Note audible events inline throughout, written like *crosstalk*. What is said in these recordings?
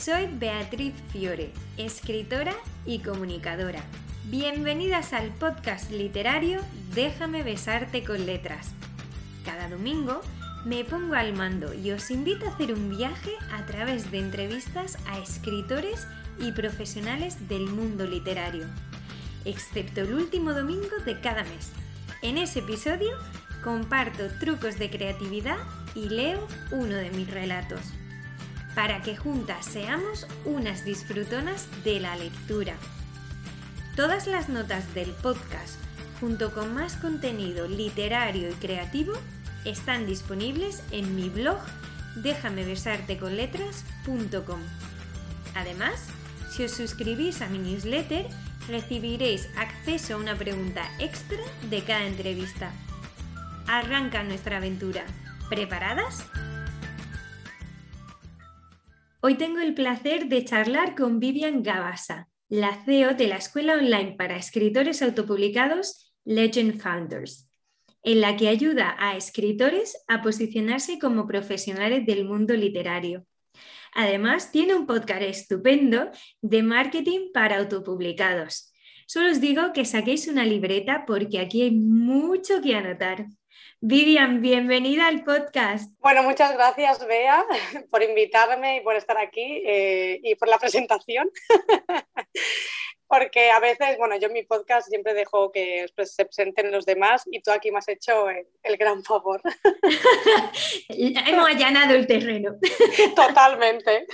Soy Beatriz Fiore, escritora y comunicadora. Bienvenidas al podcast literario Déjame besarte con letras. Cada domingo me pongo al mando y os invito a hacer un viaje a través de entrevistas a escritores y profesionales del mundo literario, excepto el último domingo de cada mes. En ese episodio comparto trucos de creatividad y leo uno de mis relatos para que juntas seamos unas disfrutonas de la lectura. Todas las notas del podcast, junto con más contenido literario y creativo, están disponibles en mi blog déjamebesarteconletras.com. Además, si os suscribís a mi newsletter, recibiréis acceso a una pregunta extra de cada entrevista. Arranca nuestra aventura. ¿Preparadas? Hoy tengo el placer de charlar con Vivian Gabasa, la CEO de la escuela online para escritores autopublicados Legend Founders, en la que ayuda a escritores a posicionarse como profesionales del mundo literario. Además, tiene un podcast estupendo de marketing para autopublicados. Solo os digo que saquéis una libreta porque aquí hay mucho que anotar. Vivian, bienvenida al podcast. Bueno, muchas gracias, Bea, *laughs* por invitarme y por estar aquí eh, y por la presentación. *laughs* Porque a veces, bueno, yo en mi podcast siempre dejo que se presenten los demás y tú aquí me has hecho el, gran favor. *laughs* Hemos allanado el terreno. Totalmente.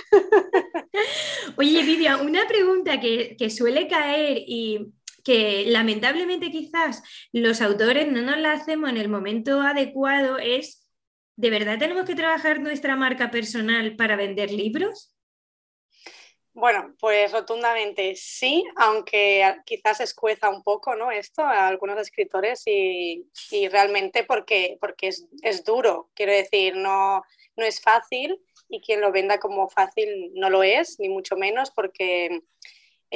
Oye, Vivian, una pregunta que, que suele caer y que lamentablemente quizás los autores no nos la hacemos en el momento adecuado es, ¿de verdad tenemos que trabajar nuestra marca personal para vender libros? Bueno, pues rotundamente sí, aunque quizás escueza un poco ¿no? esto a algunos escritores y, realmente porque, porque es, es, duro, quiero decir, no, no es fácil y quien lo venda como fácil no lo es, ni mucho menos, porque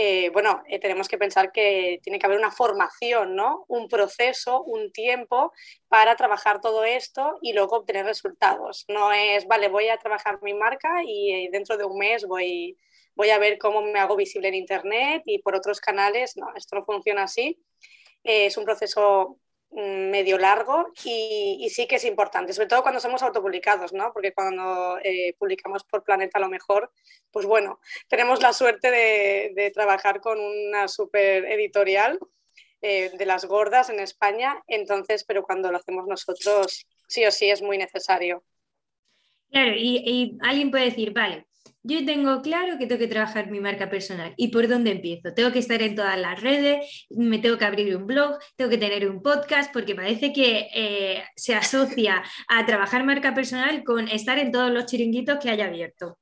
eh, bueno, eh, tenemos que pensar que tiene que haber una formación, ¿no? Un proceso, un tiempo para trabajar todo esto y luego obtener resultados. No es, vale, voy a trabajar mi marca y eh, dentro de un mes voy, voy a ver cómo me hago visible en Internet y por otros canales. No, esto no funciona así. es un proceso medio largo y, sí que es importante, sobre todo cuando somos autopublicados, ¿no? Porque cuando eh, publicamos por Planeta a lo mejor, pues bueno, tenemos la suerte de, trabajar con una super editorial eh, de las gordas en España, entonces, pero cuando lo hacemos nosotros, sí o sí es muy necesario. Claro, y alguien puede decir, vale, yo tengo claro que tengo que trabajar mi marca personal. ¿Y por dónde empiezo? Tengo que estar en todas las redes, me tengo que abrir un blog, tengo que tener un podcast, porque parece que eh, se asocia a trabajar marca personal con estar en todos los chiringuitos que haya abierto.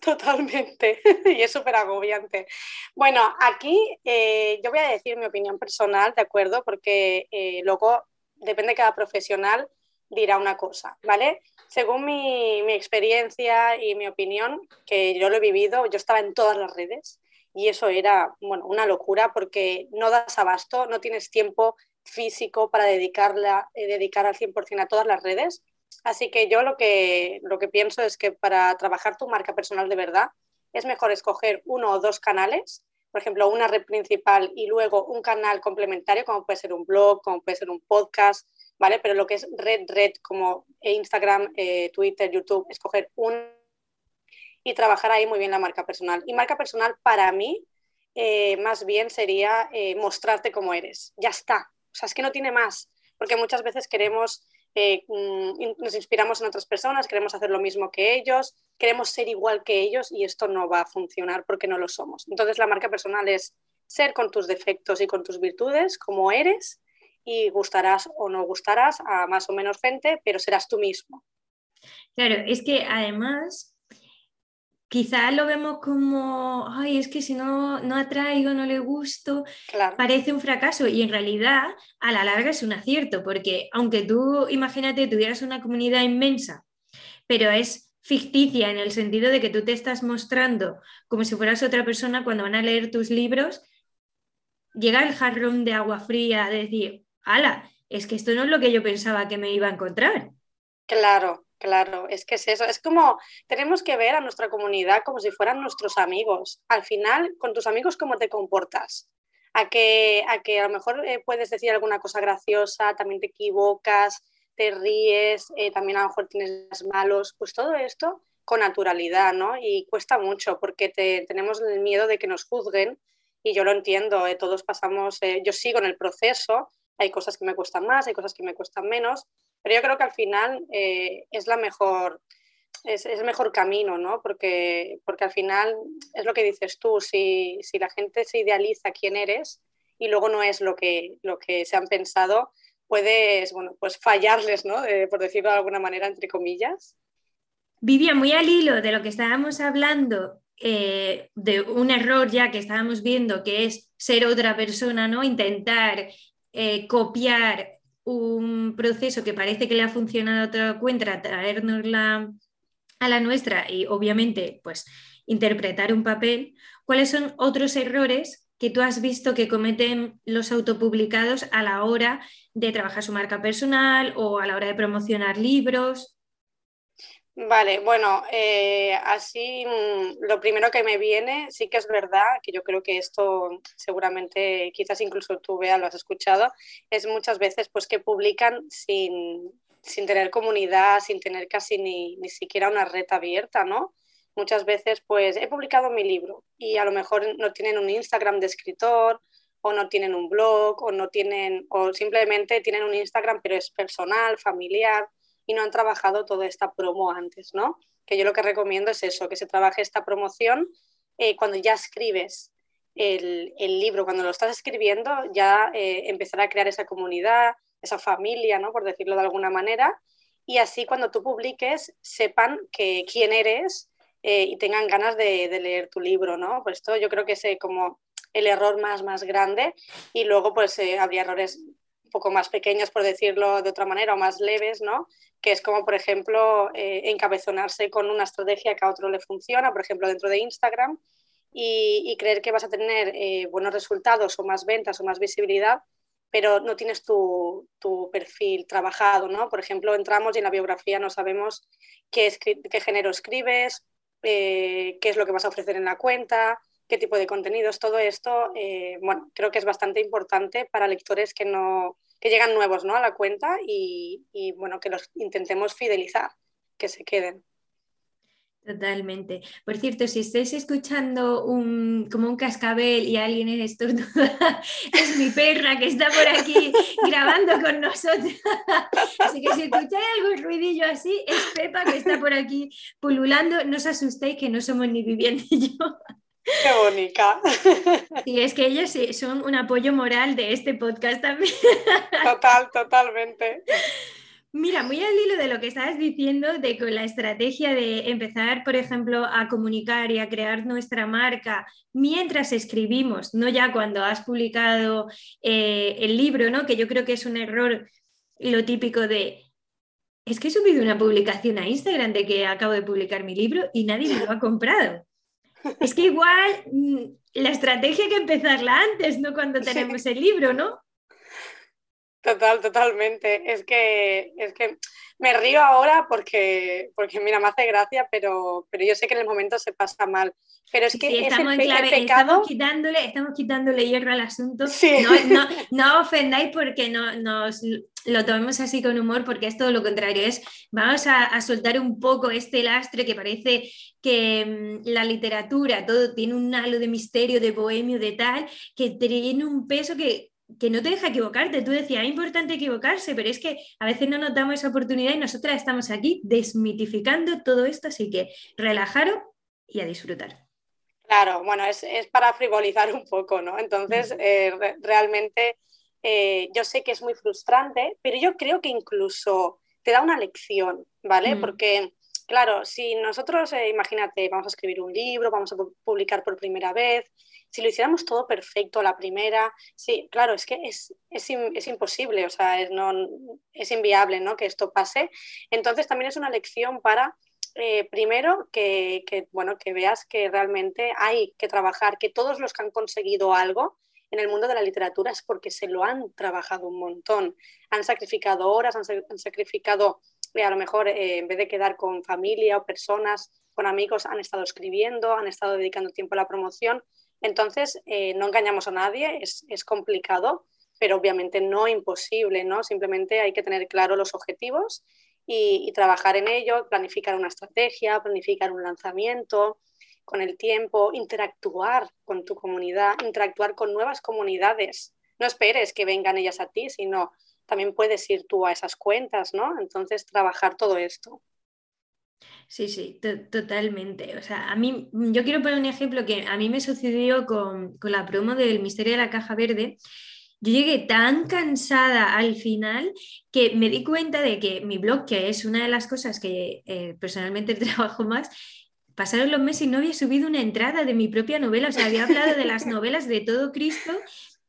Totalmente, *laughs* y es súper agobiante. Bueno, aquí eh, yo voy a decir mi opinión personal, ¿de acuerdo? Porque eh, luego depende de cada profesional dirá una cosa, ¿vale? Según mi, experiencia y mi opinión, que yo lo he vivido, yo estaba en todas las redes y eso era, bueno, una locura porque no das abasto, no tienes tiempo físico para dedicarla, eh, dedicar al 100% a todas las redes. Así que yo lo que, lo que pienso es que para trabajar tu marca personal de verdad es mejor escoger uno o dos canales, por ejemplo, una red principal y luego un canal complementario, como puede ser un blog, como puede ser un podcast, ¿vale? Pero lo que es red, red como Instagram, eh, Twitter, YouTube, escoger un y trabajar ahí muy bien la marca personal. Y marca personal para mí eh, más bien sería eh, mostrarte cómo eres. Ya está. O sea, es que no tiene más, porque muchas veces queremos, mm, nos inspiramos en otras personas, queremos hacer lo mismo que ellos, queremos ser igual que ellos y esto no va a funcionar porque no lo somos. Entonces la marca personal es ser con tus defectos y con tus virtudes, como eres, y gustarás o no gustarás a más o menos gente, pero serás tú mismo. Claro, es que además quizás lo vemos como, ay, es que si no, no atraigo, no le gusto, parece un fracaso y en realidad a la larga es un acierto, porque aunque tú, imagínate, tuvieras una comunidad inmensa, pero es ficticia en el sentido de que tú te estás mostrando como si fueras otra persona cuando van a leer tus libros, llega el jarrón de agua fría de decir, ala, es que esto no es lo que yo pensaba que me iba a encontrar. Claro, Claro, es que es eso. Es como tenemos que ver a nuestra comunidad como si fueran nuestros amigos. Al final, con tus amigos, ¿cómo te comportas? A que a, que a lo mejor eh, puedes decir alguna cosa graciosa, también te equivocas, te ríes, eh, también a lo mejor tienes malos. Pues todo esto con naturalidad, ¿no? Y cuesta mucho porque tenemos el miedo de que nos juzguen y yo lo entiendo, eh, todos pasamos, yo sigo en el proceso, hay cosas que me cuestan más, hay cosas que me cuestan menos, pero yo creo que al final eh, es la mejor, es, el mejor camino, ¿no? Porque, porque al final es lo que dices tú, si, si la gente se idealiza quién eres y luego no es lo que, lo que se han pensado, puedes, bueno, pues fallarles, ¿no? Eh, por decirlo de alguna manera, entre comillas. Vivía muy al hilo de lo que estábamos hablando, eh, de un error ya que estábamos viendo, que es ser otra persona, ¿no? Intentar copiar un proceso que parece que le ha funcionado a otra cuenta, traernosla a la nuestra y obviamente pues interpretar un papel, ¿cuáles son otros errores que tú has visto que cometen los autopublicados a la hora de trabajar su marca personal o a la hora de promocionar libros? Vale, bueno, eh, así mm, lo primero que me viene, sí que es verdad, que yo creo que esto seguramente, quizás incluso tú veas, lo has escuchado, es muchas veces pues que publican sin, sin tener comunidad, sin tener casi ni, ni siquiera una red abierta, ¿no? Muchas veces pues he publicado mi libro y a lo mejor no tienen un Instagram de escritor o no tienen un blog o no tienen, o simplemente tienen un Instagram pero es personal, familiar y no han trabajado toda esta promo antes, ¿no? Que yo lo que recomiendo es eso, que se trabaje esta promoción eh, cuando ya escribes el, libro, cuando lo estás escribiendo, ya eh, empezar a crear esa comunidad, esa familia, ¿no? Por decirlo de alguna manera, y así cuando tú publiques sepan que quién eres eh, y tengan ganas de, leer tu libro, ¿no? Pues esto yo creo que es como el error más, más grande y luego pues habría errores poco más pequeños, por decirlo de otra manera, o más leves, ¿no? que es como, por ejemplo, eh, encabezonarse con una estrategia que a otro le funciona, por ejemplo, dentro de Instagram, y, creer que vas a tener eh, buenos resultados o más ventas o más visibilidad, pero no tienes tu, perfil trabajado, ¿no? Por ejemplo, entramos y en la biografía no sabemos qué, qué género escribes, eh, qué es lo que vas a ofrecer en la cuenta, qué tipo de contenidos, todo esto, bueno, creo que es bastante importante para lectores que no, que llegan nuevos ¿no? a la cuenta y, bueno, que los intentemos fidelizar, que se queden. Totalmente. Por cierto, si estáis escuchando un, como un cascabel y alguien es estornuda, *laughs* es mi perra que está por aquí grabando con nosotros. *laughs* Así que si escucháis algún ruidillo así, es Pepa que está por aquí pululando. No os asustéis que no somos ni Vivian ni yo. Qué bonita. Y es que ellos son un apoyo moral de este podcast también. *laughs* Total, totalmente. Mira, muy al hilo de lo que estabas diciendo, de con la estrategia de empezar, por ejemplo, a comunicar y a crear nuestra marca mientras escribimos, no ya cuando has publicado eh, el libro, ¿no? Que yo creo que es un error lo típico de es que he subido una publicación a Instagram de que acabo de publicar mi libro y nadie me lo ha comprado. Es que igual mm, la estrategia hay que empezarla antes, no cuando tenemos el libro, ¿no? Total, totalmente. Es que, es que me río ahora porque, porque mira, me hace gracia, pero, pero yo sé que en el momento se pasa mal. Pero es que estamos, estamos, quitándole, estamos quitándole hierro al asunto. No, *laughs* ofendáis porque no, nos lo tomemos así con humor, porque es todo lo contrario. Es vamos a, soltar un poco este lastre que parece que mm, la literatura, todo tiene un halo de misterio, de bohemio, de tal, que tiene un peso que que no te deja equivocarte. Tú decías, es importante equivocarse, pero es que a veces no nos damos esa oportunidad y nosotras estamos aquí desmitificando todo esto, así que relajaros y a disfrutar. Claro, bueno, es, para frivolizar un poco, ¿no? Entonces, eh, realmente eh, yo sé que es muy frustrante, pero yo creo que incluso te da una lección, ¿vale? Porque, claro, si nosotros, eh, imagínate, vamos a escribir un libro, vamos a publicar por primera vez, si lo hiciéramos todo perfecto la primera, sí, claro, es que es, es, imposible, o sea, es, no, es inviable ¿no? que esto pase. Entonces también es una lección para, eh, primero, que, bueno, que veas que realmente hay que trabajar, que todos los que han conseguido algo en el mundo de la literatura es porque se lo han trabajado un montón, han sacrificado horas, han, sacrificado a lo mejor eh, en vez de quedar con familia o personas, con amigos, han estado escribiendo, han estado dedicando tiempo a la promoción. Entonces, eh, no engañamos a nadie, es, es, complicado, pero obviamente no imposible, ¿no? Simplemente hay que tener claro los objetivos y, y trabajar en ello, planificar una estrategia, planificar un lanzamiento, con el tiempo, interactuar con tu comunidad, interactuar con nuevas comunidades. No esperes que vengan ellas a ti, sino también puedes ir tú a esas cuentas, ¿no? Entonces, trabajar todo esto. Sí, sí, totalmente. O sea, a mí, yo quiero poner un ejemplo que a mí me sucedió con, la promo del Misterio de la Caja Verde. Yo llegué tan cansada al final que me di cuenta de que mi blog, que es una de las cosas que eh, personalmente *laughs* trabajo más, pasaron los meses y no había subido una entrada de mi propia novela. O sea, había hablado de las *laughs* novelas de todo Cristo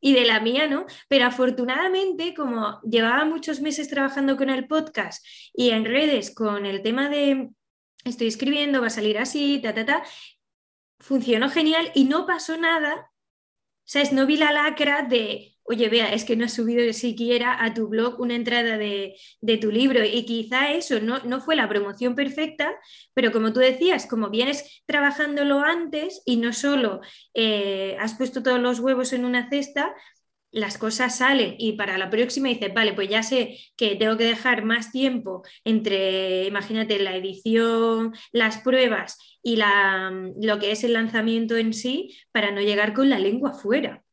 y de la mía, ¿no? Pero afortunadamente, como llevaba muchos meses trabajando con el podcast y en redes con el tema de estoy escribiendo, va a salir así, ta, ta, ta, funcionó genial y no pasó nada. O sea, no vi la lacra de oye, vea, es que no has subido siquiera a tu blog una entrada de, tu libro y quizá eso no, fue la promoción perfecta, pero como tú decías, como vienes trabajándolo antes y no solo eh, has puesto todos los huevos en una cesta, las cosas salen y para la próxima dices, vale, pues ya sé que tengo que dejar más tiempo entre, imagínate, la edición, las pruebas y la, lo que es el lanzamiento en sí para no llegar con la lengua fuera.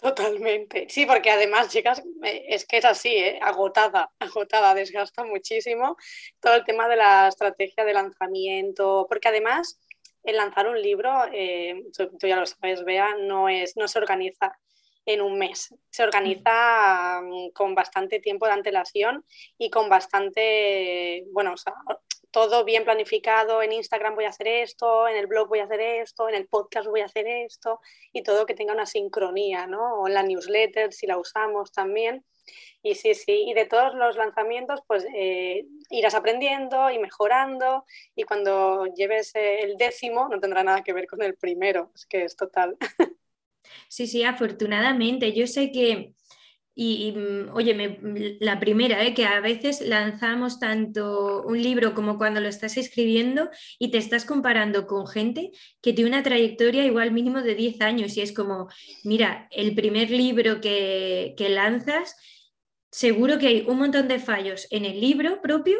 Totalmente. Sí, porque además, chicas, es que es así, ¿eh? agotada, *laughs* agotada, desgasta muchísimo todo el tema de la estrategia de lanzamiento, porque además el lanzar un libro, eh, tú, ya lo sabes, Bea, no, es, no se organiza en un mes. Se organiza mm, con bastante tiempo de antelación y con bastante, bueno, o sea, todo bien planificado, en Instagram voy a hacer esto, en el blog voy a hacer esto, en el podcast voy a hacer esto, y todo que tenga una sincronía, ¿no? O en la newsletter, si la usamos también. Y sí, sí, y de todos los lanzamientos, pues eh, irás aprendiendo y mejorando, y cuando lleves el décimo no tendrá nada que ver con el primero, es que es total. *laughs* Sí, sí, afortunadamente. Yo sé que y, mm, oye, la primera, ¿eh? que a veces lanzamos tanto un libro como cuando lo estás escribiendo y te estás comparando con gente que tiene una trayectoria igual mínimo de 10 años y es como, mira, el primer libro que, que lanzas, seguro que hay un montón de fallos en el libro propio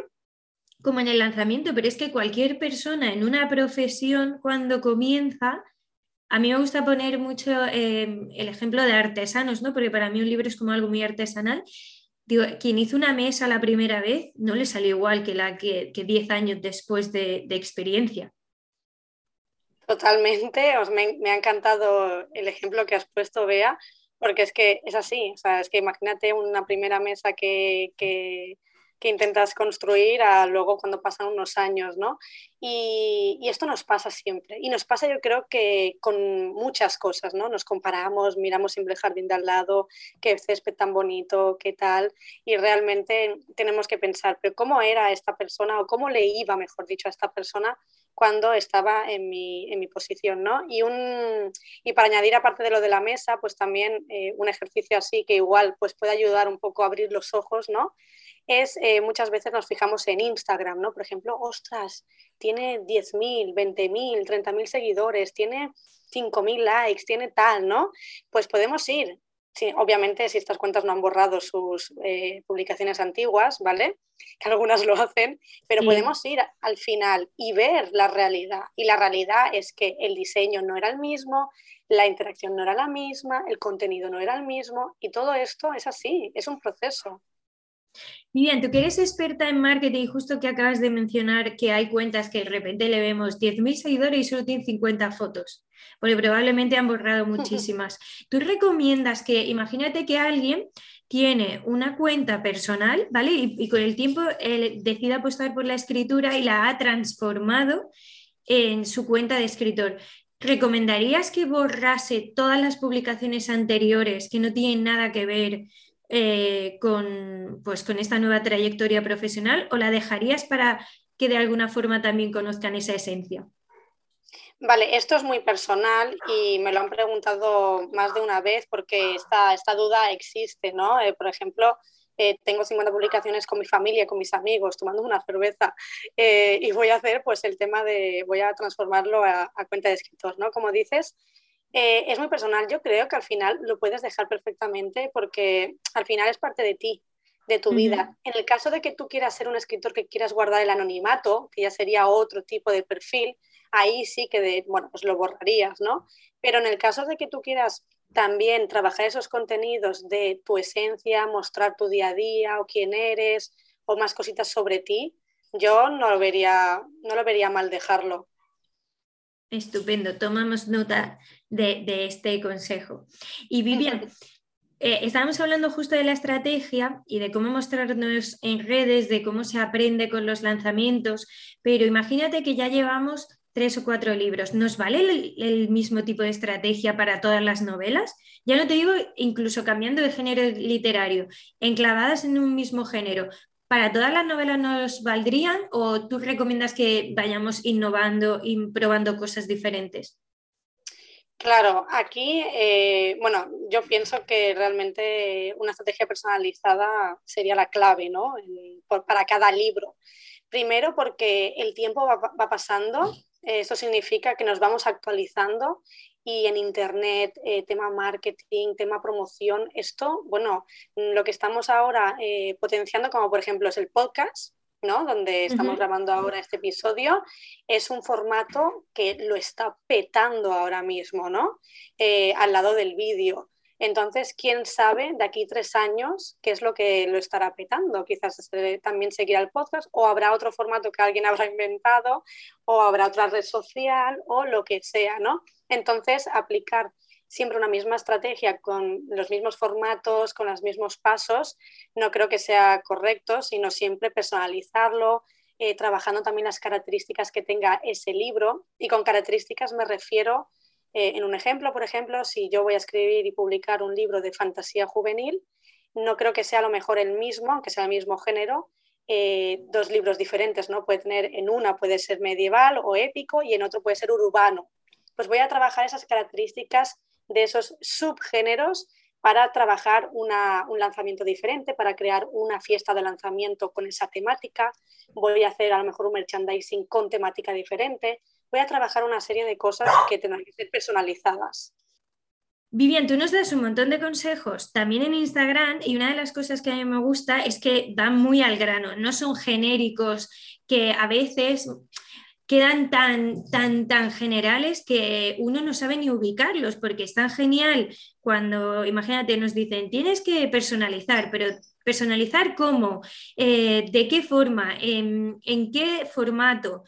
como en el lanzamiento, pero es que cualquier persona en una profesión cuando comienza a mí me gusta poner mucho em, el ejemplo de artesanos, ¿no? Porque para mí un libro es como algo muy artesanal. Digo, quien hizo una mesa la primera vez no le salió igual que la que, diez años después de, experiencia. Totalmente, Os me, ha encantado el ejemplo que has puesto, Bea, porque es que es así, o sea, es que imagínate una primera mesa que, que intentas construir a luego cuando pasan unos años, ¿no? Y, esto nos pasa siempre. Y nos pasa yo creo que con muchas cosas, ¿no? Nos comparamos, miramos siempre el jardín de al lado, qué césped tan bonito, qué tal, y realmente tenemos que pensar, pero ¿cómo era esta persona o cómo le iba, mejor dicho, a esta persona cuando estaba en mi, en mi posición, ¿no? Y, un, y para añadir, aparte de lo de la mesa, pues también eh, un ejercicio así que igual pues puede ayudar un poco a abrir los ojos, ¿no? Es eh, muchas veces nos fijamos en Instagram, ¿no? Por ejemplo, ostras, tiene 10.000, 20.000, 30.000 seguidores, tiene 5.000 likes, tiene tal, ¿no? Pues podemos ir. Sí, obviamente, si estas cuentas no han borrado sus eh, publicaciones antiguas, ¿vale? Que algunas lo hacen, pero podemos ir al final y ver la realidad. Y la realidad es que el diseño no era el mismo, la interacción no era la misma, el contenido no era el mismo, y todo esto es así, es un proceso. Vivian, tú que eres experta en marketing, justo que acabas de mencionar que hay cuentas que de repente le vemos 10.000 seguidores y solo tienen 50 fotos, porque probablemente han borrado *laughs* muchísimas. ¿Tú recomiendas que, imagínate que alguien tiene una cuenta personal, ¿vale? Y, con el tiempo decide apostar por la escritura y la ha transformado en su cuenta de escritor. ¿Recomendarías que borrase todas las publicaciones anteriores que no tienen nada que ver eh, con, pues, con esta nueva trayectoria profesional o la dejarías para que de alguna forma también conozcan esa esencia? Vale, esto es muy personal y me lo han preguntado más de una vez porque esta, esta duda existe, ¿no? Eh, por ejemplo, eh, tengo 50 publicaciones con mi familia, con mis amigos, tomando una cerveza *laughs* y voy a hacer pues el tema de, voy a transformarlo a, cuenta de escritor, ¿no? Como dices, eh, es muy personal. Yo creo que al final lo puedes dejar perfectamente porque al final es parte de ti, de tu vida. En el caso de que tú quieras ser un escritor que quieras guardar el anonimato, que ya sería otro tipo de perfil, ahí sí que, de, bueno, pues lo borrarías, ¿no? Pero en el caso de que tú quieras también trabajar esos contenidos de tu esencia, mostrar tu día a día o quién eres o más cositas sobre ti, yo no lo vería, no lo vería mal dejarlo. Estupendo, tomamos nota de, este consejo. Y Vivian, eh, estábamos hablando justo de la estrategia y de cómo mostrarnos en redes, de cómo se aprende con los lanzamientos, pero imagínate que ya llevamos tres o cuatro libros, ¿nos vale el, mismo tipo de estrategia para todas las novelas? Ya no te digo incluso cambiando de género literario, enclavadas en un mismo género. ¿Para todas las novelas nos valdrían o tú recomiendas que vayamos innovando y probando cosas diferentes? Claro, aquí, eh, bueno, yo pienso que realmente una estrategia personalizada sería la clave, ¿no? para cada libro. Primero porque el tiempo va pasando eso significa que nos vamos actualizando y en Internet, eh, tema marketing, tema promoción, esto, bueno, lo que estamos ahora eh, potenciando, como por ejemplo es el podcast, ¿no? Donde estamos grabando ahora este episodio, es un formato que lo está petando ahora mismo, ¿no? Eh, al lado del vídeo. Entonces, quién sabe de aquí tres años qué es lo que lo estará petando. Quizás también seguirá el podcast o habrá otro formato que alguien *laughs* habrá inventado o habrá otra red social o lo que sea, ¿no? Entonces, aplicar siempre una misma estrategia con los mismos formatos, con los mismos pasos, no creo que sea correcto, sino siempre personalizarlo, eh, trabajando también las características que tenga ese libro. Y con características me refiero eh, en un ejemplo, por ejemplo, si yo voy a escribir y publicar un libro de fantasía juvenil, no creo que sea a lo mejor el mismo, aunque sea el mismo género, eh, dos libros diferentes, ¿no? Puede tener, en una puede ser medieval o épico y en otro puede ser urbano. Pues voy a trabajar esas características de esos subgéneros para trabajar un lanzamiento diferente, para crear una fiesta de lanzamiento con esa temática. Voy a hacer a lo mejor un merchandising con temática diferente voy a trabajar una serie de cosas que tendrán que ser personalizadas. Vivian, tú nos das un montón de consejos también en Instagram y una de las cosas que a mí me gusta es que van muy al grano, no son genéricos que a veces quedan tan, tan, tan generales que uno no sabe ni ubicarlos, porque es tan genial cuando, imagínate, nos dicen, tienes que personalizar, pero personalizar cómo, eh, de qué forma, en qué formato.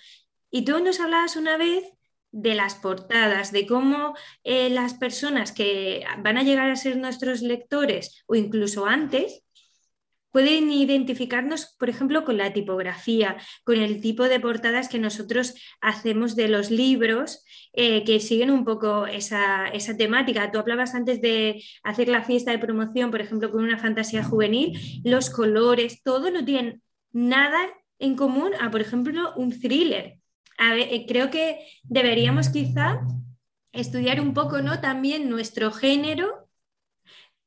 Y tú nos hablabas una vez de las portadas, de cómo eh, las personas que van a llegar a ser nuestros lectores o incluso antes, pueden identificarnos, por ejemplo, con la tipografía, con el tipo de portadas que nosotros hacemos de los libros eh, que siguen un poco esa, esa, temática. Tú hablabas antes de hacer la fiesta de promoción, por ejemplo, con una fantasía juvenil, los colores, todo no tiene nada en común a, por ejemplo, un thriller. Eh, creo que deberíamos quizá estudiar un poco ¿no? también nuestro género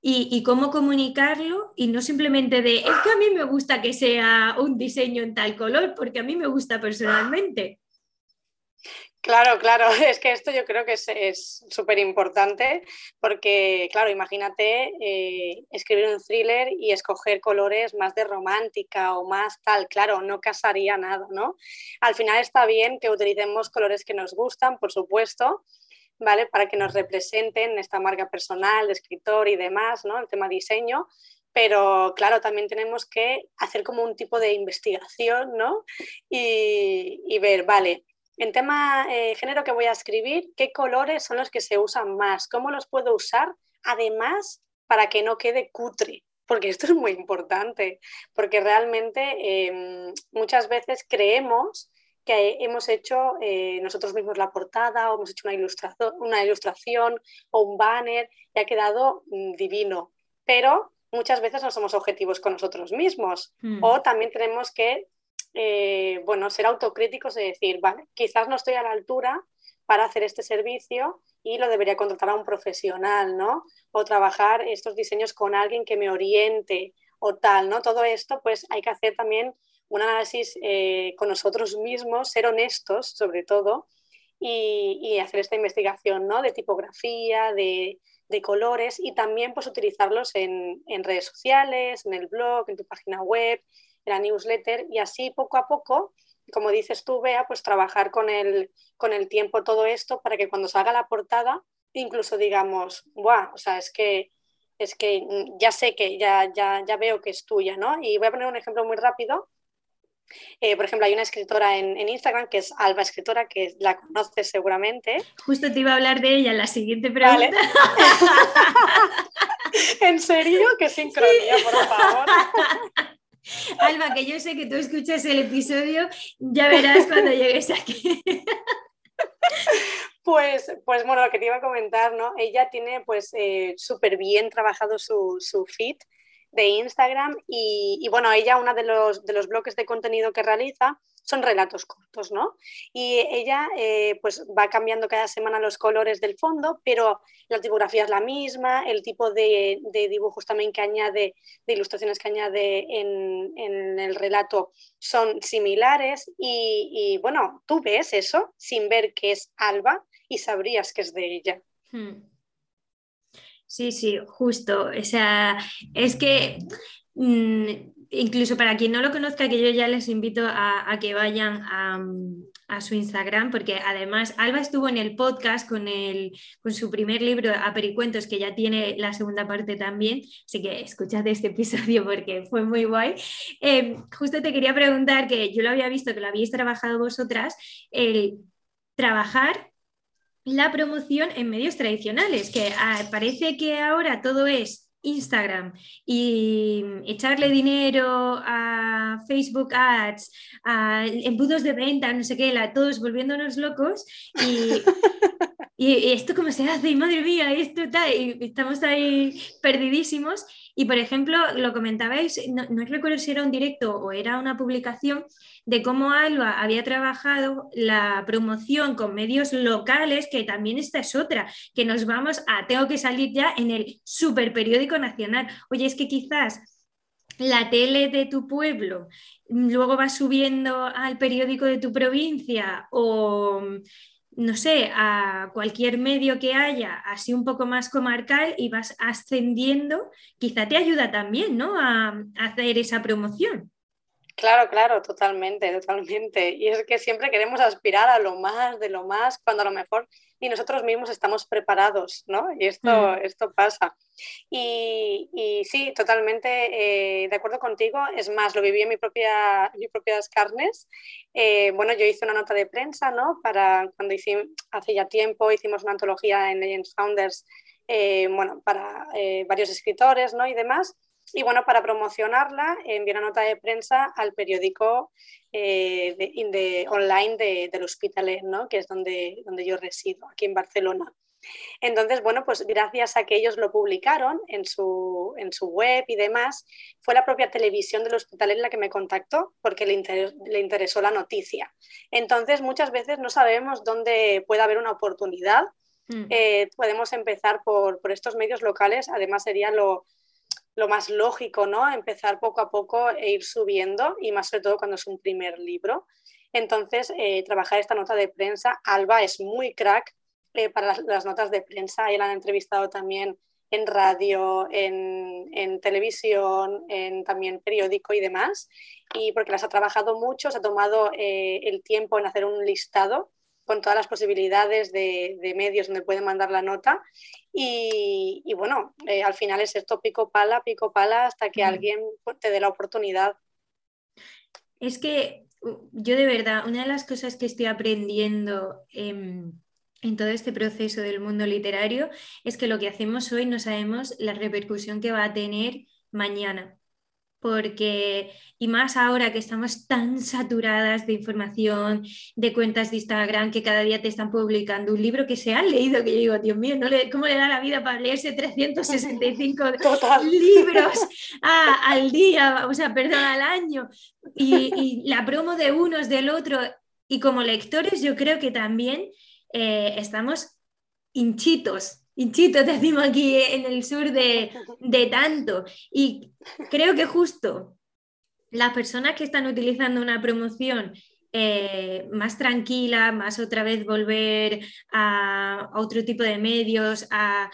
y, cómo comunicarlo y no simplemente de, es que a mí me gusta que sea un diseño en tal color, porque a mí me gusta personalmente. Claro, claro, *laughs* es que esto yo creo que es súper importante porque, claro, imagínate eh, escribir un thriller y escoger colores más de romántica o más tal, claro, no casaría nada, ¿no? Al final está bien que utilicemos colores que nos gustan, por supuesto, ¿vale? Para que nos representen esta marca personal escritor y demás, ¿no? El tema diseño, pero claro, también tenemos que hacer como un tipo de investigación, ¿no? Y, y ver, vale, en tema eh, género que voy a escribir, ¿qué colores son los que se usan más? ¿Cómo los puedo usar? Además, para que no quede cutre, porque esto es muy importante, porque realmente em, muchas veces creemos que hemos hecho eh, nosotros mismos la portada o hemos hecho una ilustración, una ilustración o un banner y ha quedado mm, divino, pero muchas veces no somos objetivos con nosotros mismos hmm. o también tenemos que eh, bueno, ser autocríticos y decir, vale, quizás no estoy a la altura para hacer este servicio y lo debería contratar a un profesional, ¿no? O trabajar estos diseños con alguien que me oriente o tal, ¿no? Todo esto, pues hay que hacer también un análisis eh, con nosotros mismos, ser honestos sobre todo y, hacer esta investigación ¿no? de tipografía, de, colores y también pues, utilizarlos en, redes sociales, en el blog, en tu página web, en la newsletter y así poco a poco, como dices tú, Bea, pues trabajar con el, con el tiempo todo esto para que cuando salga la portada incluso digamos, Buah, o sea, es que es que ya sé que ya, ya, ya veo que es tuya, ¿no? Y voy a poner un ejemplo muy rápido eh, por ejemplo, hay una escritora en, Instagram que es Alba Escritora, que la conoces seguramente. Justo te iba a hablar de ella en la siguiente pregunta. *laughs* ¿En serio? ¡Qué sincronía, por favor! *laughs* Alba, que yo sé que tú escuchas el episodio, ya verás cuando llegues aquí. *laughs* Pues, pues bueno, lo que te iba a comentar, ¿no? Ella tiene pues eh, súper bien trabajado su, su feed de Instagram y, bueno, ella, uno de los, de los bloques de contenido que realiza son relatos cortos, ¿no? Y ella eh, pues va cambiando cada semana los colores del fondo, pero la tipografía es la misma, el tipo de, dibujos también que añade, de ilustraciones que añade en, el relato son similares y, y, bueno, tú ves eso sin ver que es Alba y sabrías que es de ella. Hmm. Sí, sí, justo. O sea, es que mm, incluso para quien no lo conozca, que yo ya les invito a, que vayan a, su Instagram, porque además Alba estuvo en el podcast con, el, con su primer libro, Apericuentos, que ya tiene la segunda parte también, así que escuchad este episodio porque fue muy guay. Eh, justo te quería preguntar, que yo lo había visto, que lo habéis trabajado vosotras, el trabajar la promoción en medios tradicionales, que ah, parece que ahora todo es Instagram y echarle dinero a Facebook Ads, a embudos de venta, no sé qué, la, todos volviéndonos locos y, *laughs* y, esto cómo se hace, y madre mía, esto tal, y estamos ahí perdidísimos. Y por ejemplo, lo comentabais, no, no recuerdo si era un directo o era una publicación de cómo Alba había trabajado la promoción con medios locales, que también esta es otra, que nos vamos a, tengo que salir ya en el super periódico nacional. Oye, es que quizás la tele de tu pueblo luego va subiendo al periódico de tu provincia o no sé, a cualquier medio que haya, así un poco más comarcal y vas ascendiendo, quizá te ayuda también, ¿no? a hacer esa promoción. Claro, claro, totalmente, totalmente. Y es que siempre queremos aspirar a lo más de lo más, cuando a lo mejor ni nosotros mismos estamos preparados, ¿no? Y esto, mm. esto pasa. Y, sí, totalmente eh, de acuerdo contigo. Es más, lo viví en mi propia, mis propias carnes. Eh, bueno, yo hice una nota de prensa, ¿no? Para cuando hicimos, hace ya tiempo, hicimos una antología en Legends Founders, eh, bueno, para varios escritores, ¿no? Y demás. Y bueno, para promocionarla, envié una nota de prensa al periódico eh, de, online de, del Hospitalet, ¿no? que es donde, donde yo resido, aquí en Barcelona. Entonces, bueno, pues gracias a que ellos lo publicaron en su, en su web y demás, fue la propia televisión del Hospitalet la que me contactó porque le, le interesó la noticia. Entonces, muchas veces no sabemos dónde puede haber una oportunidad. Mm. Eh, podemos empezar por, por estos medios locales, además sería lo, lo más lógico, ¿no? Empezar poco a poco e ir subiendo y más sobre todo cuando es un primer libro. Entonces, eh, trabajar esta nota de prensa, Alba es muy crack eh, para las, notas de prensa, y la han entrevistado también en radio, en, televisión, en también periódico y demás, y porque las ha trabajado mucho, se ha tomado eh, el tiempo en hacer un listado con todas las posibilidades de, medios donde pueden mandar la nota. Y, bueno, eh, al final es esto pico pala, pico pala, hasta que alguien te dé la oportunidad. Es que yo de verdad, una de las cosas que estoy aprendiendo en todo este proceso del mundo literario es que lo que hacemos hoy no sabemos la repercusión que va a tener mañana porque, y más ahora que estamos tan saturadas de información, de cuentas de Instagram que cada día te están publicando un libro que se han leído, que yo digo, Dios mío, ¿no le, ¿cómo le da la vida para leerse 365 *laughs* libros al día, o sea, perdón, al año? Y, la promo de unos, del otro, y como lectores yo creo que también eh, estamos hinchitos hinchito te decimos aquí en el sur de, de tanto. Y creo que justo las personas que están utilizando una promoción eh, más tranquila, más otra vez volver a, otro tipo de medios, a,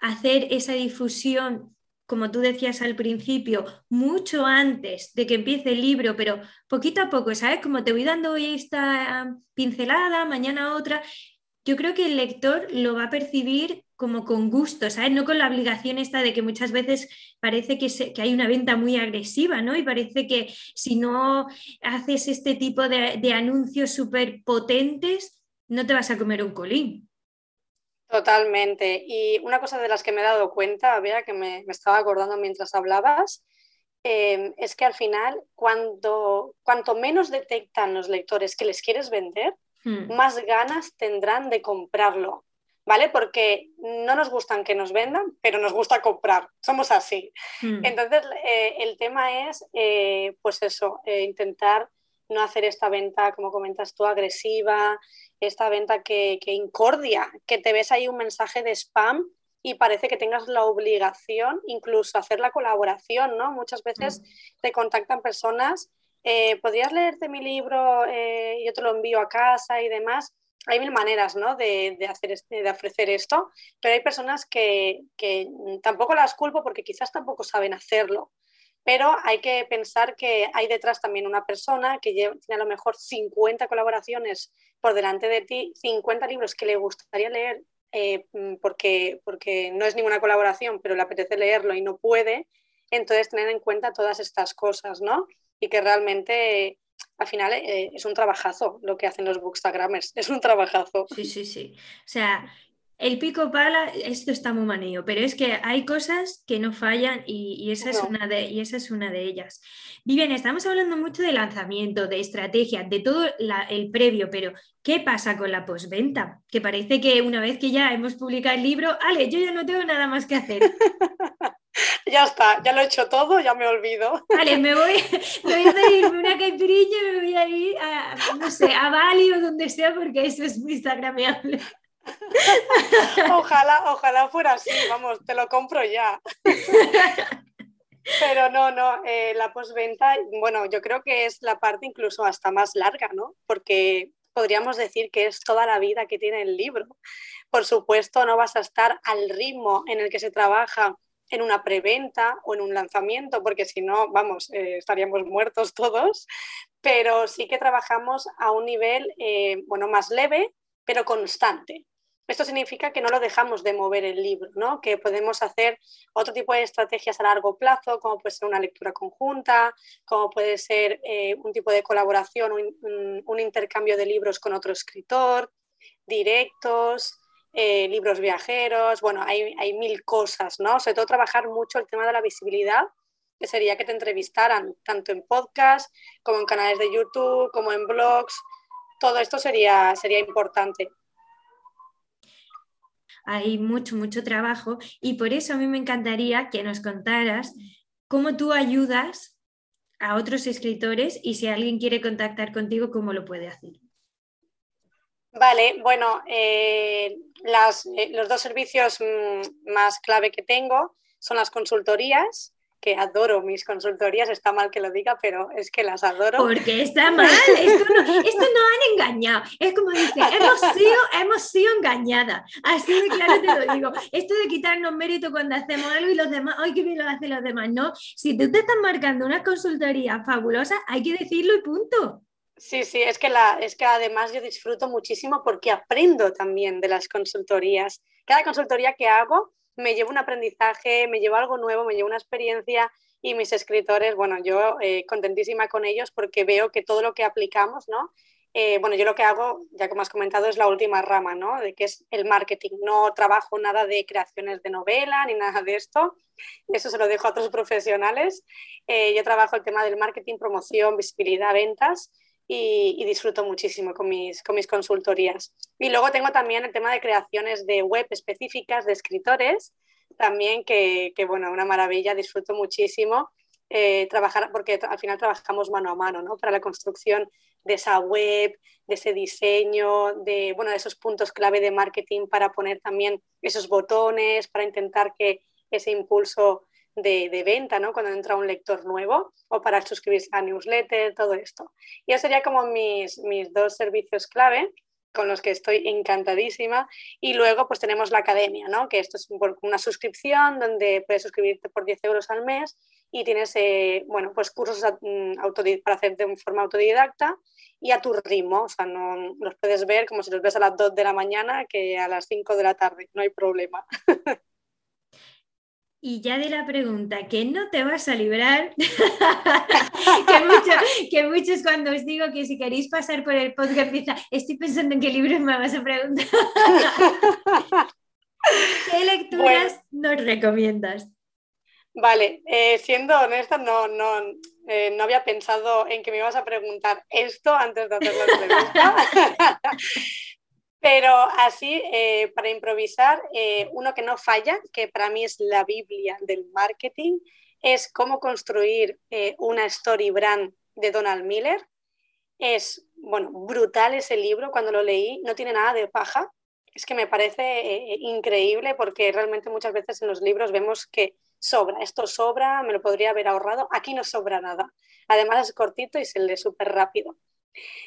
hacer esa difusión, como tú decías al principio, mucho antes de que empiece el libro, pero poquito a poco, ¿sabes? Como te voy dando hoy esta pincelada, mañana otra, yo creo que el lector lo va a percibir como con gusto, ¿sabes? No con la obligación esta de que muchas veces parece que, que hay una venta muy agresiva, ¿no? Y parece que si no haces este tipo de, anuncios súper potentes, no te vas a comer un colín. Totalmente. Y una cosa de las que me he dado cuenta, vea que me, estaba acordando mientras hablabas, eh, es que al final, cuando, cuanto menos detectan los lectores que les quieres vender, Hmm. más ganas tendrán de comprarlo, ¿vale? Porque no nos gustan que nos vendan, pero nos gusta comprar, somos así. Hmm. Entonces, eh, el tema es, eh, pues eso, eh, intentar no hacer esta venta, como comentas tú, agresiva, esta venta que, que incordia, que te ves ahí un mensaje de spam y parece que tengas la obligación incluso hacer la colaboración, ¿no? Muchas veces hmm. te contactan personas eh, ¿podrías leerte mi libro? Eh, yo te lo envío a casa y demás. Hay mil maneras ¿no? de, hacer este, de ofrecer esto, pero hay personas que, tampoco las culpo porque quizás tampoco saben hacerlo. Pero hay que pensar que hay detrás también una persona que tiene a lo mejor 50 colaboraciones por delante de ti, 50 libros que le gustaría leer eh, porque, porque no es ninguna colaboración, pero le apetece leerlo y no puede. Entonces, tener en cuenta todas estas cosas, ¿no? y que realmente al final eh, es un trabajazo lo que hacen los bookstagrammers, *laughs* es un trabajazo. Sí, sí, sí. O sea, el pico pala, esto está muy manillo, pero es que hay cosas que no fallan y, esa, es una de, y esa es una de ellas. Vivian, estamos hablando mucho de lanzamiento, de estrategia, de todo el previo, pero ¿qué pasa con la postventa? Que parece que una vez que ya hemos publicado el libro, Ale, yo ya no tengo nada más que hacer. *laughs* *laughs* ya está, ya lo he hecho todo, ya me olvido. *laughs* Vale, me voy, voy a pedirme una caipirilla y me voy a ir a, no sé, a Bali o donde sea porque eso es muy instagrameable. *laughs* ojalá, ojalá fuera así, vamos, te lo compro ya. Pero no, no, eh, la postventa, bueno, yo creo que es la parte incluso hasta más larga, ¿no? Porque podríamos decir que es toda la vida que tiene el libro. Por supuesto, no vas a estar al ritmo en el que se trabaja en una preventa o en un lanzamiento, porque si no, vamos, eh, estaríamos muertos todos, pero sí que trabajamos a un nivel, eh, bueno, más leve, pero constante. Esto significa que no lo dejamos de mover el libro, ¿no? que podemos hacer otro tipo de estrategias a largo plazo, como puede ser una lectura conjunta, como puede ser eh, un tipo de colaboración, un, intercambio de libros con otro escritor, directos, eh, libros viajeros, bueno, hay, hay, mil cosas, ¿no? Sobre todo trabajar mucho el tema de la visibilidad, que sería que te entrevistaran tanto en podcast como en canales de YouTube, como en blogs, todo esto sería, sería importante hay mucho, mucho trabajo y por eso a mí me encantaría que nos contaras cómo tú ayudas a otros escritores y si alguien quiere contactar contigo, cómo lo puede hacer. Vale, bueno, eh, eh, los dos servicios mm, más clave que tengo son las consultorías que adoro mis consultorías, está mal que lo diga, pero es que las adoro. Porque está mal, esto, no, esto no han engañado. Es como dice, hemos sido, hemos sido engañadas. Así de claro te lo digo. Esto de quitarnos mérito cuando hacemos algo y los demás, ay, qué bien lo hacen los demás. No, si tú te estás marcando una consultoría fabulosa, hay que decirlo y punto. Sí, sí, es que, la, es que además yo disfruto muchísimo porque aprendo también de las consultorías. Cada consultoría que hago me llevo un aprendizaje, me llevo algo nuevo, me llevo una experiencia y mis escritores, bueno, yo eh, contentísima con ellos porque veo que todo lo que aplicamos, ¿no? Eh, bueno, yo lo que hago, ya como has comentado, es la última rama, ¿no? De que es el marketing. No trabajo nada de creaciones de novela ni nada de esto. Eso se lo dejo a otros *laughs* profesionales. Eh, yo trabajo el tema del marketing, promoción, visibilidad, ventas y, disfruto muchísimo con mis, con mis consultorías. Y luego tengo también el tema de creaciones de web específicas de escritores, también que, que bueno, una maravilla, disfruto muchísimo eh, trabajar, porque al final trabajamos mano a mano, ¿no? Para la construcción de esa web, de ese diseño, de, bueno, de esos puntos clave de marketing para poner también esos botones, para intentar que ese impulso de, de, venta, ¿no? Cuando entra un lector nuevo o para suscribirse a newsletter, todo esto. Y eso sería como mis, mis dos servicios clave con los que estoy encantadísima. Y luego pues tenemos la academia, ¿no? que esto es una suscripción donde puedes suscribirte por 10 euros al mes y tienes eh, bueno, pues cursos mm, para hacer de forma autodidacta y a tu ritmo. O sea, no los puedes ver como si los ves a las 2 de la mañana que a las 5 de la tarde, no hay problema. *laughs* Y ya de la pregunta, que no te vas a librar, *laughs* *laughs* que, muchos cuando os digo que si queréis pasar por el podcast, estoy pensando en qué libros me vas a preguntar. *laughs* ¿Qué lecturas nos recomiendas? Vale, eh, siendo honesta, no, no, eh, no había pensado en que me ibas a preguntar esto antes de hacer la entrevista. Pero así, eh, para improvisar, eh, uno que no falla, que para mí es la Biblia del marketing, es cómo construir eh, una story brand de Donald Miller. Es, bueno, brutal ese libro, cuando lo leí, no tiene nada de paja. Es que me parece increíble porque realmente muchas veces en los libros vemos que sobra, esto sobra, me lo podría haber ahorrado, aquí no sobra nada. Además es cortito y se lee súper rápido.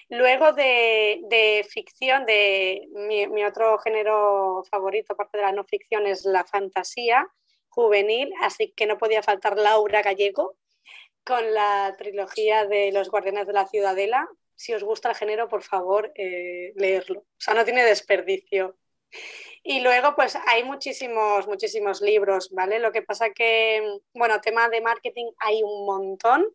Luego de, ficción, de mi, otro género favorito, aparte de la no ficción, es la fantasía juvenil, así que no podía faltar Laura Gallego con la trilogía de Los Guardianes de la Ciudadela. Si os gusta el género, por favor, eh, leerlo. O sea, no tiene desperdicio. Y luego, pues hay muchísimos, muchísimos libros, ¿vale? Lo que pasa que, bueno, tema de marketing hay un montón.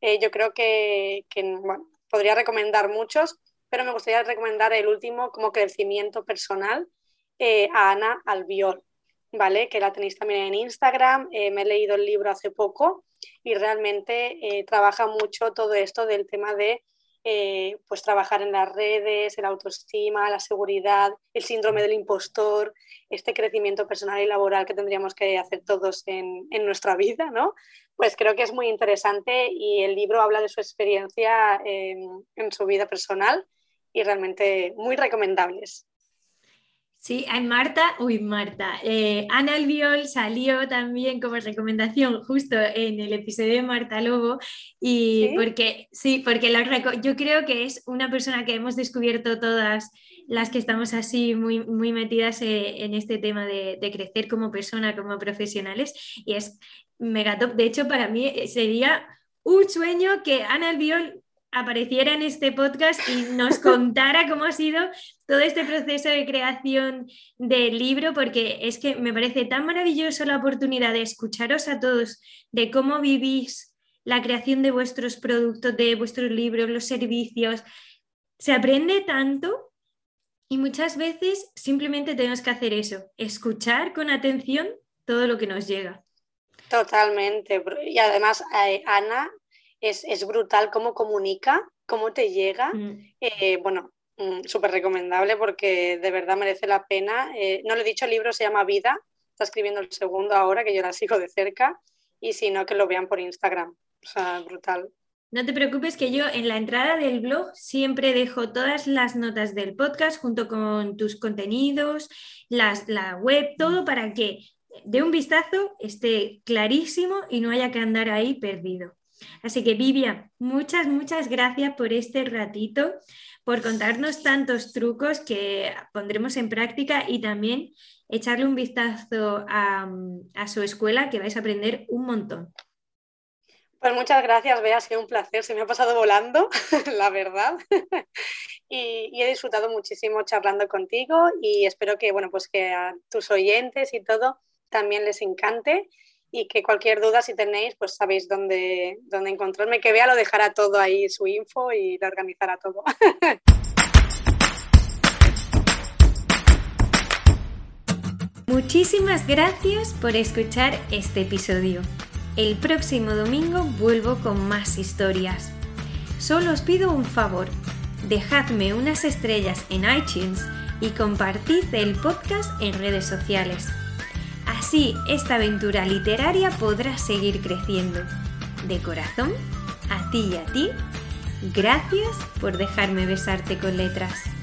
Eh, yo creo que, que bueno, podría recomendar muchos, pero me gustaría recomendar el último como crecimiento personal eh, a Ana Albiol, ¿vale? Que la tenéis también en Instagram, eh, me he leído el libro hace poco y realmente eh, trabaja mucho todo esto del tema de pues trabajar en las redes, la autoestima, la seguridad, el síndrome del impostor, este crecimiento personal y laboral que tendríamos que hacer todos en, en nuestra vida, ¿no? pues creo que es muy interesante y el libro habla de su experiencia en, su vida personal y realmente muy recomendables. Sí, hay Marta, uy Marta, eh, Ana Albiol salió también como recomendación justo en el episodio de Marta Lobo y porque sí, porque yo creo que es una persona que hemos descubierto todas las que estamos así muy, muy metidas eh, en este tema de, de, crecer como persona, como profesionales y es mega De hecho, para mí eh, sería un sueño que Ana Albiol apareciera en este podcast y nos *laughs* contara cómo ha sido todo este proceso de creación del libro, porque es que me parece tan maravilloso la oportunidad de escucharos a todos, de cómo vivís la creación de vuestros productos, de vuestros libros, los servicios. Se aprende tanto y muchas veces simplemente tenemos que hacer eso, escuchar con atención todo lo que nos llega. Totalmente. Y además, eh, Ana es, brutal cómo comunica, cómo te llega. Mm. Eh, bueno, mm, súper recomendable porque de verdad merece la pena. Eh, no lo he dicho, el libro se llama Vida. Está escribiendo el segundo ahora, que yo la sigo de cerca. Y si no, que lo vean por Instagram. O sea, brutal. No te preocupes que yo en la entrada del blog siempre dejo todas las notas del podcast junto con tus contenidos, las, la web, todo para que de un vistazo esté clarísimo y no haya que andar ahí perdido. Así que Vivian, muchas, muchas gracias por este ratito, por contarnos tantos trucos que pondremos en práctica y también echarle un vistazo a, su escuela que vais a aprender un montón. Pues muchas gracias, Bea, ha sido un placer, se me ha pasado volando, *laughs* la verdad. y, y, he disfrutado muchísimo charlando contigo y espero que, bueno, pues que a tus oyentes y todo también les encante y que cualquier duda si tenéis, pues sabéis dónde, dónde encontrarme, que vea lo dejará todo ahí su info y lo organizará todo. *laughs* Muchísimas gracias por escuchar este episodio. El próximo domingo vuelvo con más historias. Solo os pido un favor, dejadme unas estrellas en iTunes y compartid el podcast en redes sociales. Así esta aventura literaria podrá seguir creciendo. De corazón, a ti y a ti, gracias por dejarme besarte con letras.